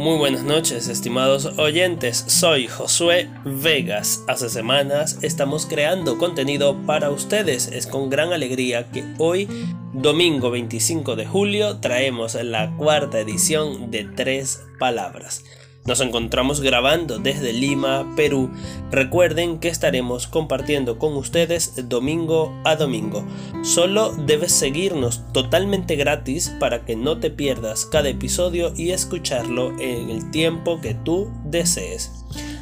Muy buenas noches, estimados oyentes. Soy Josué Vegas. Hace semanas estamos creando contenido para ustedes. Es con gran alegría que hoy, domingo 25 de julio, traemos la cuarta edición de Tres Palabras. Nos encontramos grabando desde Lima, Perú. Recuerden que estaremos compartiendo con ustedes domingo a domingo. Solo debes seguirnos totalmente gratis para que no te pierdas cada episodio y escucharlo en el tiempo que tú desees.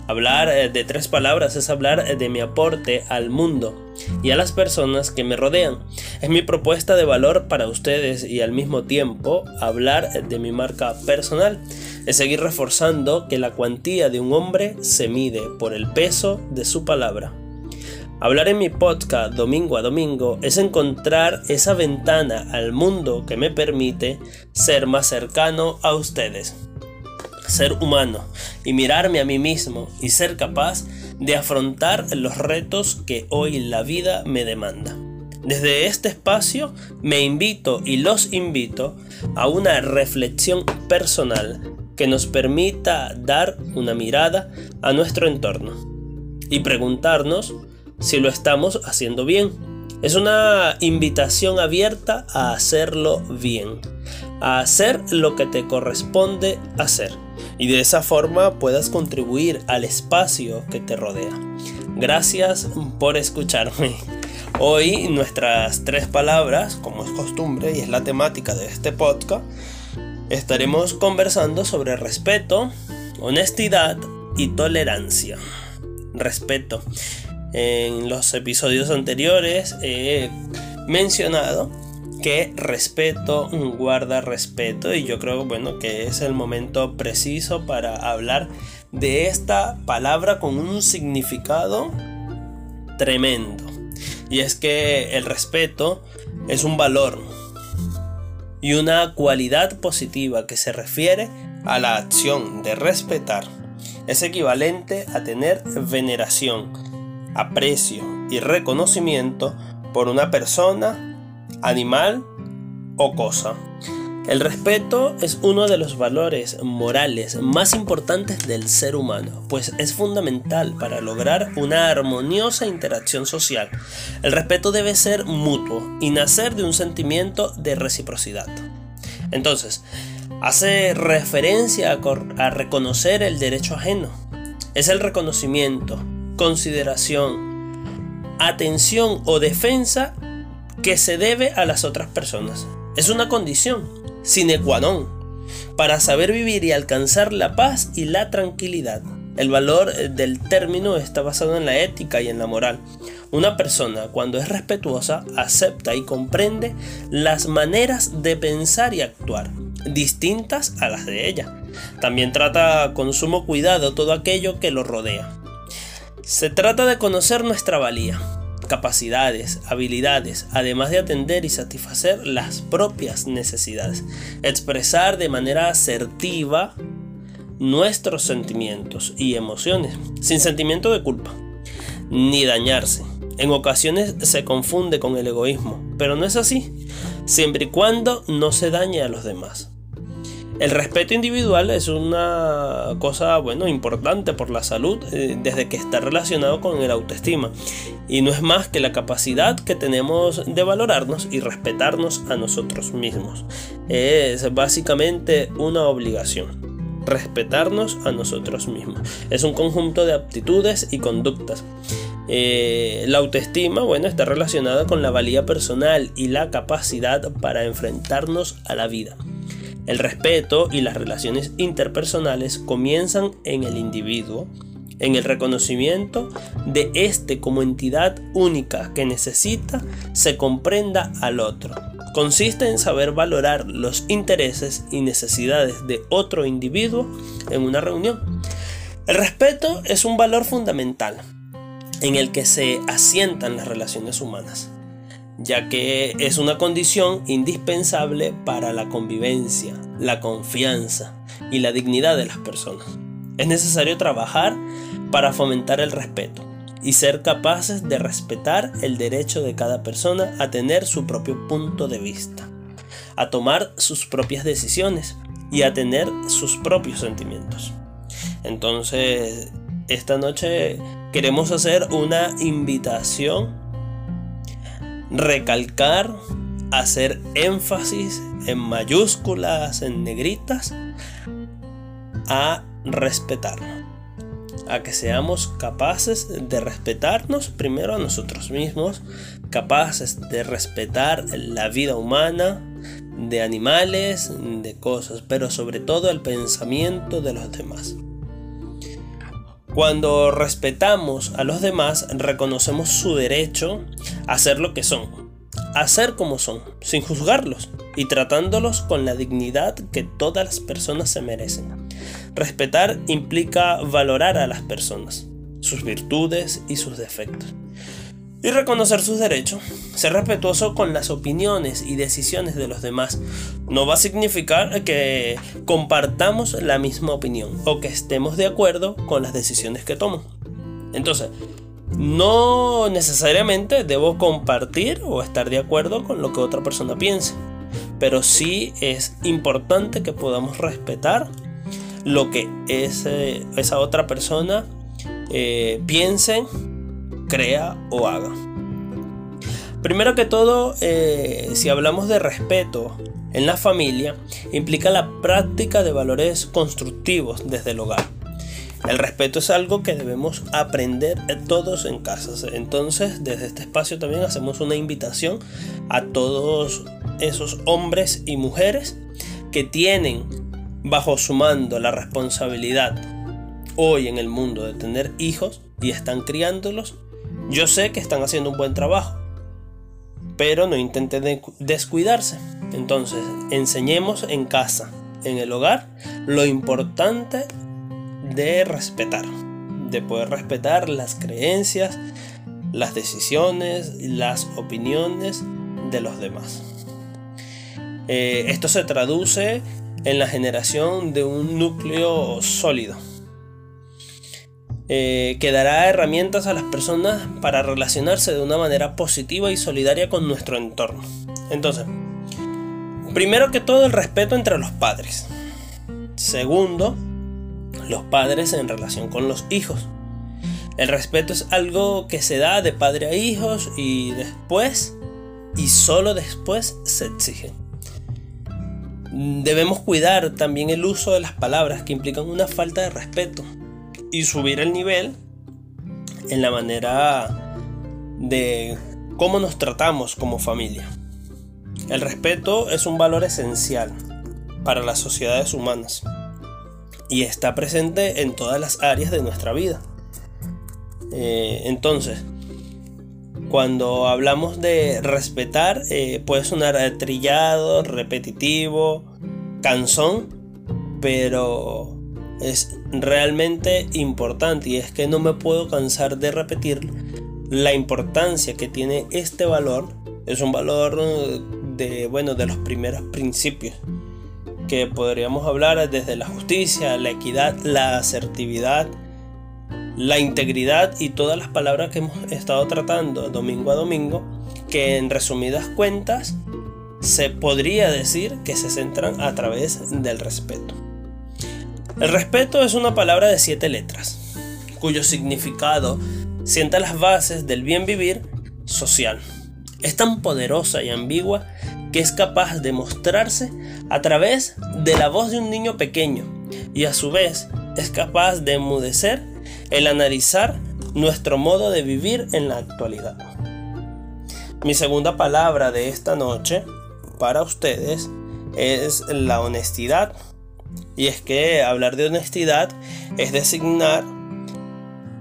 Hablar eh, de tres palabras es hablar de mi aporte al mundo y a las personas que me rodean. Es mi propuesta de valor para ustedes y al mismo tiempo hablar de mi marca personal. Es seguir reforzando que la cuantía de un hombre se mide por el peso de su palabra. Hablar en mi podcast domingo a domingo es encontrar esa ventana al mundo que me permite ser más cercano a ustedes ser humano y mirarme a mí mismo y ser capaz de afrontar los retos que hoy la vida me demanda. Desde este espacio me invito y los invito a una reflexión personal que nos permita dar una mirada a nuestro entorno y preguntarnos si lo estamos haciendo bien. Es una invitación abierta a hacerlo bien, a hacer lo que te corresponde hacer y de esa forma puedas contribuir al espacio que te rodea. Gracias por escucharme. Hoy nuestras tres palabras, como es costumbre y es la temática de este podcast, estaremos conversando sobre respeto, honestidad y tolerancia. Respeto. En los episodios anteriores he mencionado que respeto guarda respeto y yo creo bueno que es el momento preciso para hablar de esta palabra con un significado tremendo y es que el respeto es un valor y una cualidad positiva que se refiere a la acción de respetar es equivalente a tener veneración aprecio y reconocimiento por una persona animal o cosa. El respeto es uno de los valores morales más importantes del ser humano, pues es fundamental para lograr una armoniosa interacción social. El respeto debe ser mutuo y nacer de un sentimiento de reciprocidad. Entonces, hace referencia a, reconocer el derecho ajeno. Es el reconocimiento, consideración, atención o defensa que se debe a las otras personas. Es una condición sine qua non para saber vivir y alcanzar la paz y la tranquilidad. El valor eh, del término está basado en la ética y en la moral. Una persona cuando es respetuosa acepta y comprende las maneras de pensar y actuar, distintas a las de ella. También trata con sumo cuidado todo aquello que lo rodea. Se trata de conocer nuestra valía, capacidades, habilidades, además de atender y satisfacer las propias necesidades. Expresar de manera asertiva nuestros sentimientos y emociones, sin sentimiento de culpa, ni dañarse. En ocasiones se confunde con el egoísmo, pero no es así, siempre y cuando no se dañe a los demás. El respeto individual es una cosa, bueno, importante por la salud eh, desde que está relacionado con el autoestima. Y no es más que la capacidad que tenemos de valorarnos y respetarnos a nosotros mismos. Es básicamente una obligación. Respetarnos a nosotros mismos. Es un conjunto de aptitudes y conductas. Eh, la autoestima, bueno, está relacionada con la valía personal y la capacidad para enfrentarnos a la vida. El respeto y las relaciones interpersonales comienzan en el individuo, en el reconocimiento de éste como entidad única que necesita se comprenda al otro. Consiste en saber valorar los intereses y necesidades de otro individuo en una reunión. El respeto es un valor fundamental en el que se asientan las relaciones humanas ya que es una condición indispensable para la convivencia, la confianza y la dignidad de las personas. Es necesario trabajar para fomentar el respeto y ser capaces de respetar el derecho de cada persona a tener su propio punto de vista, a tomar sus propias decisiones y a tener sus propios sentimientos. Entonces, esta noche queremos hacer una invitación, recalcar, hacer énfasis en mayúsculas, en negritas, a respetarnos a que seamos capaces de respetarnos primero a nosotros mismos, capaces de respetar la vida humana, de animales, de cosas, pero sobre todo el pensamiento de los demás. Cuando respetamos a los demás, reconocemos su derecho a ser lo que son, a ser como son, sin juzgarlos y tratándolos con la dignidad que todas las personas se merecen. Respetar implica valorar a las personas, sus virtudes y sus defectos. Y reconocer sus derechos. Ser respetuoso con las opiniones y decisiones de los demás no va a significar que compartamos la misma opinión o que estemos de acuerdo con las decisiones que tomo. Entonces, no necesariamente debo compartir o estar de acuerdo con lo que otra persona piense, pero sí es importante que podamos respetar lo que esa otra persona eh, piense, crea o haga. Primero que todo, eh, si hablamos de respeto en la familia, implica la práctica de valores constructivos desde el hogar. El respeto es algo que debemos aprender todos en casa. Entonces, desde este espacio también hacemos una invitación a todos esos hombres y mujeres que tienen bajo su mando la responsabilidad hoy en el mundo de tener hijos y están criándolos, yo sé que están haciendo un buen trabajo, pero no intenten descuidarse. Entonces, enseñemos en casa, en el hogar, lo importante de respetar, de poder respetar las creencias, las decisiones, las opiniones de los demás. Eh, esto se traduce en la generación de un núcleo sólido. Eh, que dará herramientas a las personas para relacionarse de una manera positiva y solidaria con nuestro entorno. Entonces, primero que todo el respeto entre los padres. Segundo, los padres en relación con los hijos. El respeto es algo que se da de padre a hijos y después, y solo después, se exige. Debemos cuidar también el uso de las palabras que implican una falta de respeto y subir el nivel en la manera de cómo nos tratamos como familia. El respeto es un valor esencial para las sociedades humanas y está presente en todas las áreas de nuestra vida. Eh, entonces, cuando hablamos de respetar, eh, puede sonar trillado, repetitivo, cansón, pero es realmente importante y es que no me puedo cansar de repetir la importancia que tiene este valor. Es un valor de, bueno, de los primeros principios que podríamos hablar desde la justicia, la equidad, la asertividad, la integridad y todas las palabras que hemos estado tratando domingo a domingo, que en resumidas cuentas se podría decir que se centran a través del respeto. El respeto es una palabra de siete letras, cuyo significado sienta las bases del bien vivir social. Es tan poderosa y ambigua que es capaz de mostrarse a través de la voz de un niño pequeño y a su vez es capaz de enmudecer el analizar nuestro modo de vivir en la actualidad. Mi segunda palabra de esta noche para ustedes es la honestidad. Y es que hablar de honestidad es designar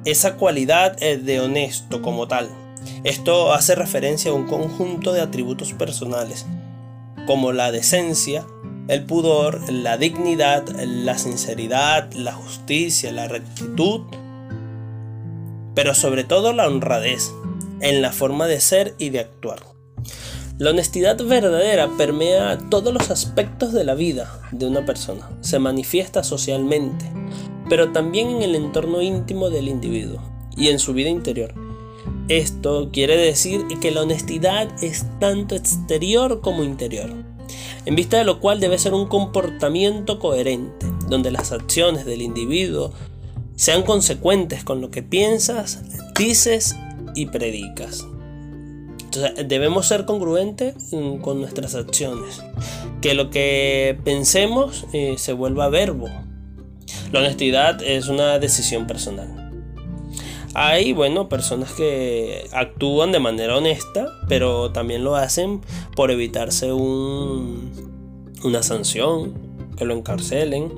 esa cualidad eh, de honesto como tal. Esto hace referencia a un conjunto de atributos personales, como la decencia, el pudor, la dignidad, la sinceridad, la justicia, la rectitud, pero sobre todo la honradez en la forma de ser y de actuar. La honestidad verdadera permea todos los aspectos de la vida de una persona, se manifiesta socialmente, pero también en el entorno íntimo del individuo y en su vida interior. Esto quiere decir que la honestidad es tanto exterior como interior. en vista de lo cual debe ser un comportamiento coherente, donde las acciones del individuo sean consecuentes con lo que piensas, dices y predicas. Debemos ser congruentes mm, con nuestras acciones. Que lo que pensemos eh, se vuelva verbo. La honestidad es una decisión personal. Hay, bueno, personas que actúan de manera honesta, pero también lo hacen por evitarse un, una sanción, que lo encarcelen.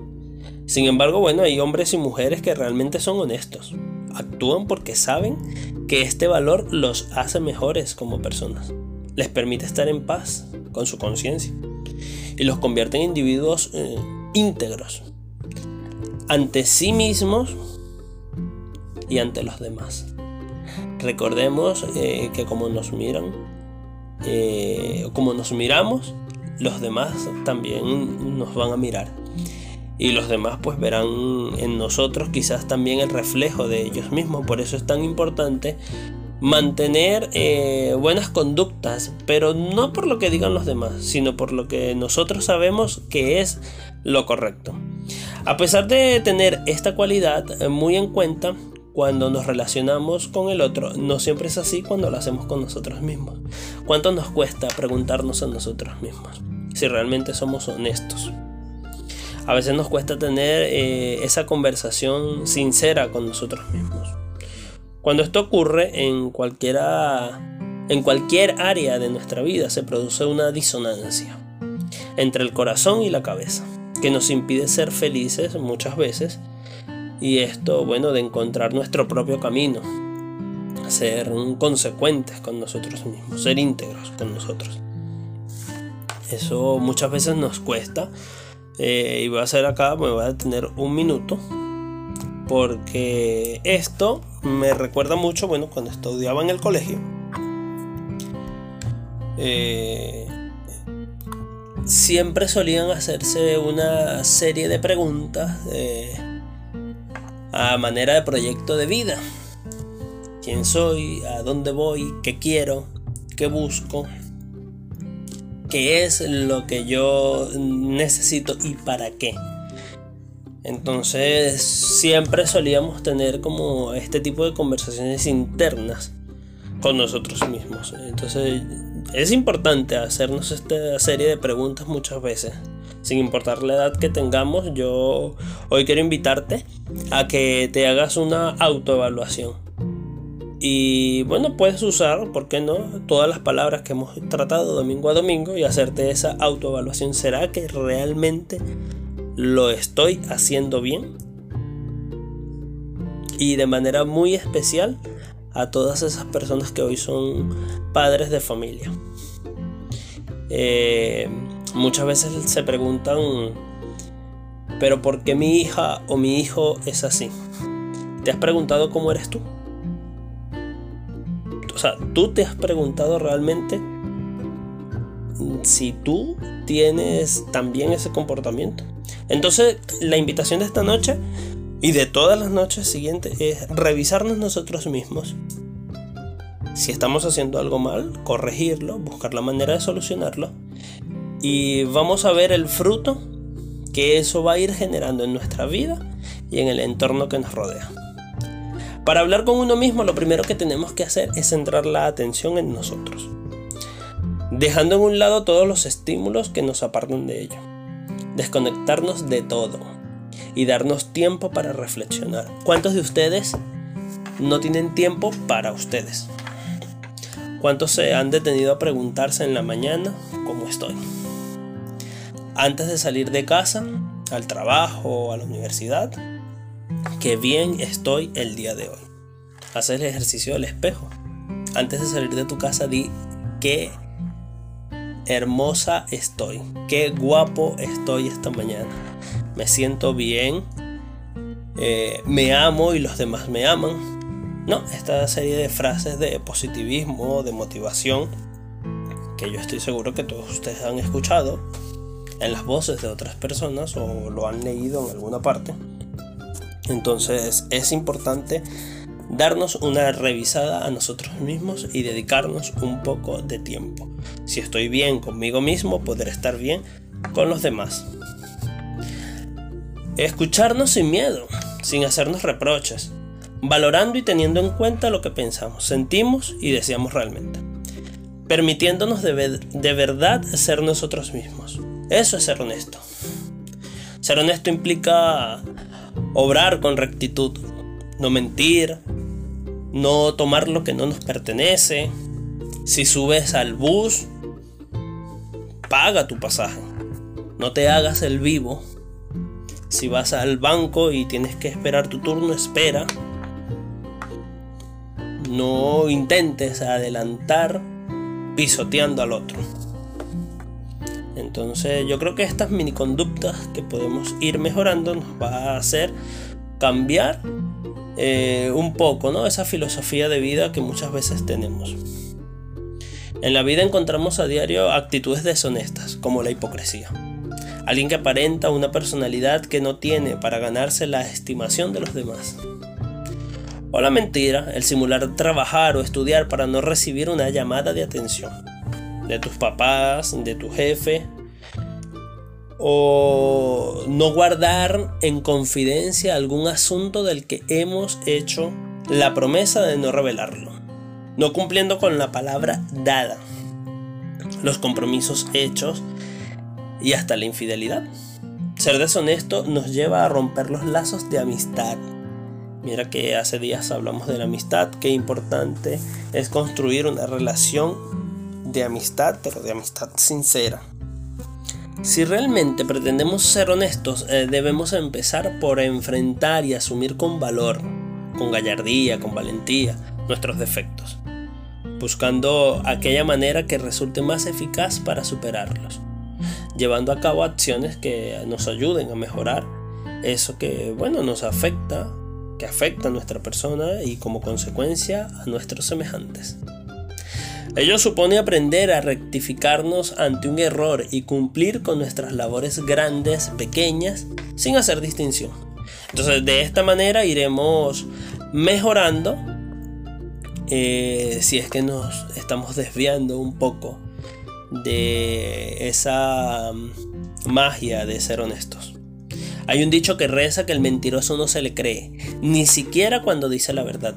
Sin embargo, bueno, hay hombres y mujeres que realmente son honestos. Actúan porque saben que este valor los hace mejores como personas. Les permite estar en paz con su conciencia y los convierte en individuos eh, íntegros ante sí mismos y ante los demás. Recordemos eh, que como nos miran, eh, como nos miramos, los demás también nos van a mirar. Y los demás pues verán en nosotros quizás también el reflejo de ellos mismos. Por eso es tan importante mantener eh, buenas conductas, pero no por lo que digan los demás, sino por lo que nosotros sabemos que es lo correcto. A pesar de tener esta cualidad muy en cuenta, cuando nos relacionamos con el otro, no siempre es así cuando lo hacemos con nosotros mismos. ¿Cuánto nos cuesta preguntarnos a nosotros mismos si realmente somos honestos? A veces nos cuesta tener eh, esa conversación sincera con nosotros mismos. Cuando esto ocurre en cualquiera en cualquier área de nuestra vida se produce una disonancia entre el corazón y la cabeza, que nos impide ser felices muchas veces y esto, bueno, de encontrar nuestro propio camino, ser consecuentes con nosotros mismos, ser íntegros con nosotros. Eso muchas veces nos cuesta. Eh, y voy a hacer acá, me voy a tener un minuto. Porque esto me recuerda mucho, bueno, cuando estudiaba en el colegio. Eh, siempre solían hacerse una serie de preguntas. Eh, a manera de proyecto de vida. ¿Quién soy? ¿A dónde voy? ¿Qué quiero? ¿Qué busco? ¿Qué es lo que yo necesito y para qué? Entonces siempre solíamos tener como este tipo de conversaciones internas con nosotros mismos. Entonces es importante hacernos esta serie de preguntas muchas veces sin importar la edad que tengamos, yo hoy quiero invitarte a que te hagas una autoevaluación. Y bueno, puedes usar, ¿por qué no?, todas las palabras que hemos tratado domingo a domingo y hacerte esa autoevaluación. ¿Será que realmente lo estoy haciendo bien? Y de manera muy especial a todas esas personas que hoy son padres de familia. Eh, Muchas veces se preguntan, pero ¿por qué mi hija o mi hijo es así? ¿Te has preguntado cómo eres tú? O sea, ¿tú te has preguntado realmente si tú tienes también ese comportamiento? Entonces, la invitación de esta noche y de todas las noches siguientes es revisarnos nosotros mismos. Si estamos haciendo algo mal, corregirlo, buscar la manera de solucionarlo y vamos a ver el fruto que eso va a ir generando en nuestra vida y en el entorno que nos rodea. Para hablar con uno mismo lo primero que tenemos que hacer es centrar la atención en nosotros, dejando en un lado todos los estímulos que nos apartan de ello, desconectarnos de todo y darnos tiempo para reflexionar. ¿Cuántos de ustedes no tienen tiempo para ustedes? ¿Cuántos se han detenido a preguntarse en la mañana cómo estoy? antes de salir de casa, al trabajo o a la universidad, qué bien estoy el día de hoy. Haz el ejercicio del espejo. Antes de salir de tu casa, di qué hermosa estoy, qué guapo estoy esta mañana. Me siento bien, eh, me amo y los demás me aman. No, esta serie de frases de positivismo, de motivación, que yo estoy seguro que todos ustedes han escuchado en las voces de otras personas o lo han leído en alguna parte. Entonces es importante darnos una revisada a nosotros mismos y dedicarnos un poco de tiempo. Si estoy bien conmigo mismo, podré estar bien con los demás. Escucharnos sin miedo, sin hacernos reproches, valorando y teniendo en cuenta lo que pensamos, sentimos y deseamos realmente. Permitiéndonos de, de verdad ser nosotros mismos. Eso es ser honesto. Ser honesto implica obrar con rectitud, no mentir, no tomar lo que no nos pertenece. Si subes al bus, paga tu pasaje. No te hagas el vivo. Si vas al banco y tienes que esperar tu turno, espera. No intentes adelantar pisoteando al otro. Entonces yo creo que estas mini conductas que podemos ir mejorando nos va a hacer cambiar eh, un poco ¿no? esa filosofía de vida que muchas veces tenemos. En la vida encontramos a diario actitudes deshonestas, como la hipocresía. Alguien que aparenta una personalidad que no tiene para ganarse la estimación de los demás. O la mentira, el simular trabajar o estudiar para no recibir una llamada de atención de tus papás, de tu jefe, o no guardar en confidencia algún asunto del que hemos hecho la promesa de no revelarlo, no cumpliendo con la palabra dada, los compromisos hechos y hasta la infidelidad. Ser deshonesto nos lleva a romper los lazos de amistad. Mira que hace días hablamos de la amistad, qué importante es construir una relación de amistad, pero de amistad sincera. Si realmente pretendemos ser honestos, eh, debemos empezar por enfrentar y asumir con valor, con gallardía, con valentía, nuestros defectos, buscando aquella manera que resulte más eficaz para superarlos, llevando a cabo acciones que nos ayuden a mejorar eso que, bueno, nos afecta, que afecta a nuestra persona y como consecuencia a nuestros semejantes. Ello supone aprender a rectificarnos ante un error y cumplir con nuestras labores grandes, pequeñas, sin hacer distinción. Entonces de esta manera iremos mejorando eh, si es que nos estamos desviando un poco de esa mm, magia de ser honestos. Hay un dicho que reza que el mentiroso no se le cree, ni siquiera cuando dice la verdad.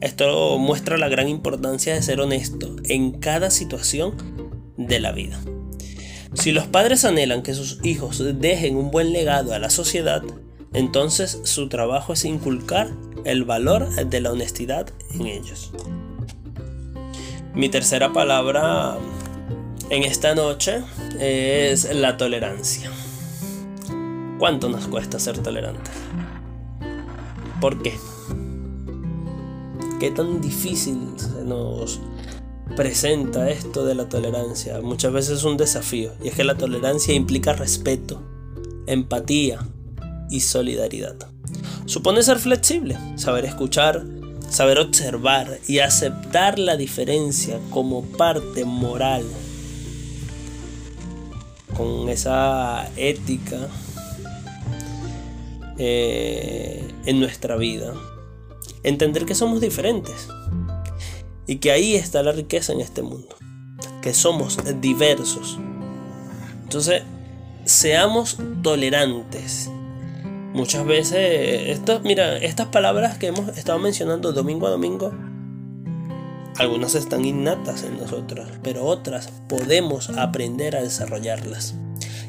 Esto muestra la gran importancia de ser honesto en cada situación de la vida. Si los padres anhelan que sus hijos dejen un buen legado a la sociedad, entonces su trabajo es inculcar el valor de la honestidad en ellos. Mi tercera palabra en esta noche es la tolerancia. ¿Cuánto nos cuesta ser tolerantes? ¿Por qué? Qué tan difícil se nos presenta esto de la tolerancia. Muchas veces es un desafío. Y es que la tolerancia implica respeto, empatía y solidaridad. Supone ser flexible, saber escuchar, saber observar y aceptar la diferencia como parte moral. Con esa ética eh, en nuestra vida entender que somos diferentes y que ahí está la riqueza en este mundo, que somos diversos. Entonces, seamos tolerantes. Muchas veces, esto, mira, estas palabras que hemos estado mencionando domingo a domingo, algunas están innatas en nosotras, pero otras podemos aprender a desarrollarlas.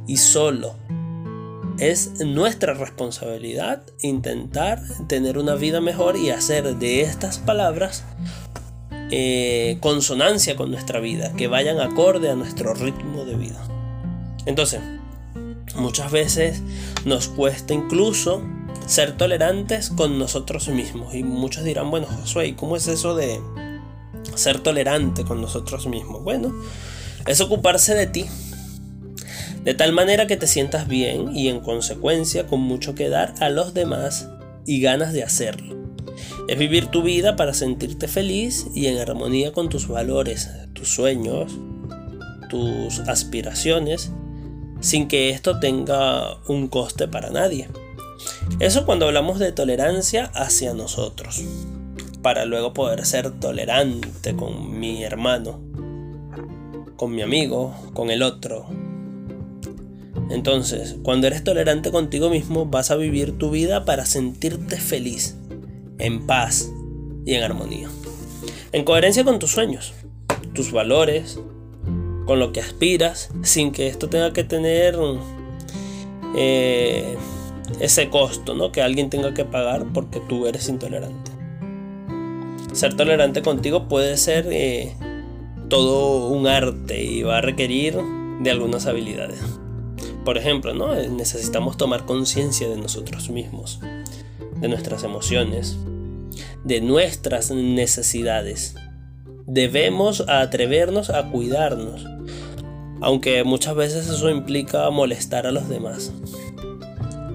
Y solo es nuestra responsabilidad intentar tener una vida mejor y hacer de estas palabras eh, consonancia con nuestra vida, que vayan acorde a nuestro ritmo de vida. Entonces, muchas veces nos cuesta incluso ser tolerantes con nosotros mismos. Y muchos dirán, bueno, Josué, ¿y cómo es eso de ser tolerante con nosotros mismos? Bueno, es ocuparse de ti, de tal manera que te sientas bien y en consecuencia con mucho que dar a los demás y ganas de hacerlo. Es vivir tu vida para sentirte feliz y en armonía con tus valores, tus sueños, tus aspiraciones, sin que esto tenga un coste para nadie. Eso cuando hablamos de tolerancia hacia nosotros. para luego poder ser tolerante con mi hermano, con mi amigo, con el otro. Entonces, cuando eres tolerante contigo mismo, vas a vivir tu vida para sentirte feliz, en paz y en armonía. En coherencia con tus sueños, tus valores, con lo que aspiras, sin que esto tenga que tener eh, ese costo, ¿no? Que alguien tenga que pagar porque tú eres intolerante. Ser tolerante contigo puede ser eh, todo un arte y va a requerir de algunas habilidades. Por ejemplo, ¿no? necesitamos tomar conciencia de nosotros mismos, de nuestras emociones, de nuestras necesidades. Debemos atrevernos a cuidarnos, aunque muchas veces eso implica molestar a los demás.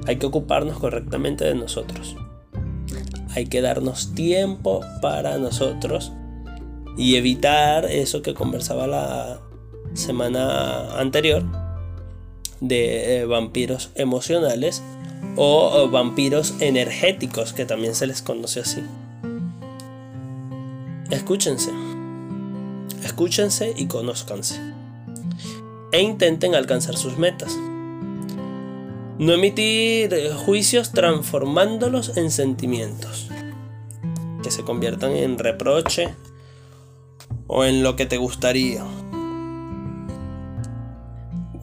Hay que ocuparnos correctamente de nosotros. Hay que darnos tiempo para nosotros y evitar eso que conversaba la semana anterior de eh, vampiros emocionales o vampiros energéticos que también se les conoce así. Escúchense. Escúchense y conózcanse. E intenten alcanzar sus metas. No emitir juicios transformándolos en sentimientos que se conviertan en reproche o en lo que te gustaría.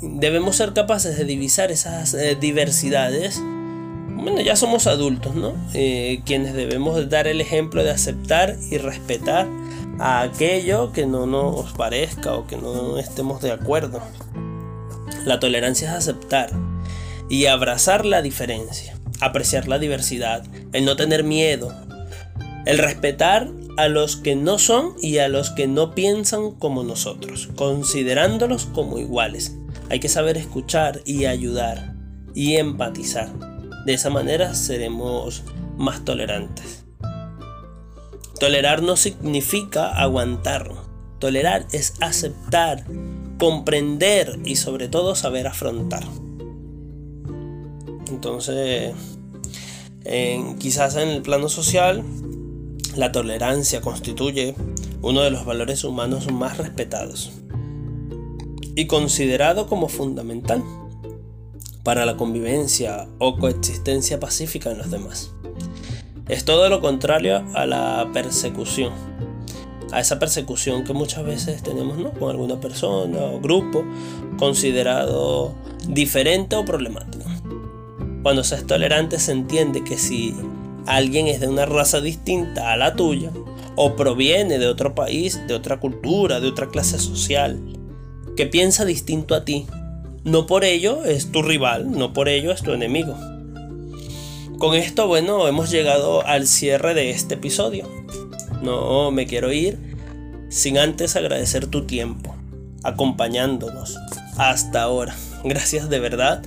Debemos ser capaces de divisar esas eh, diversidades. Bueno, ya somos adultos, ¿no? Eh, quienes debemos dar el ejemplo de aceptar y respetar a aquello que no nos parezca o que no estemos de acuerdo. La tolerancia es aceptar y abrazar la diferencia, apreciar la diversidad, el no tener miedo, el respetar a los que no son y a los que no piensan como nosotros, considerándolos como iguales. Hay que saber escuchar y ayudar y empatizar. De esa manera seremos más tolerantes. Tolerar no significa aguantar. Tolerar es aceptar, comprender y sobre todo saber afrontar. Entonces, quizás en el plano social, la tolerancia constituye uno de los valores humanos más respetados y considerado como fundamental para la convivencia o coexistencia pacífica en los demás. Es todo lo contrario a la persecución, a esa persecución que muchas veces tenemos con alguna persona o grupo considerado diferente o problemático. Cuando se es tolerante se entiende que si alguien es de una raza distinta a la tuya, o proviene de otro país, de otra cultura, de otra clase social, que piensa distinto a ti, no por ello es tu rival, no por ello es tu enemigo. Con esto, bueno, hemos llegado al cierre de este episodio. No me quiero ir sin antes agradecer tu tiempo, acompañándonos hasta ahora. Gracias de verdad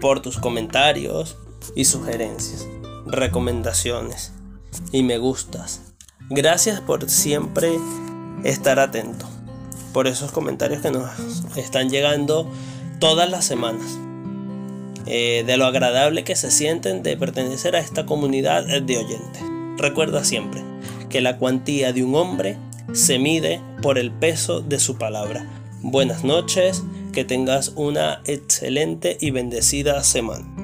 por tus comentarios y sugerencias, recomendaciones y me gustas. Gracias por siempre estar atento, por esos comentarios que nos están llegando todas las semanas. Eh, de lo agradable que se sienten de pertenecer a esta comunidad de oyentes. Recuerda siempre que la cuantía de un hombre se mide por el peso de su palabra. Buenas noches, que tengas una excelente y bendecida semana.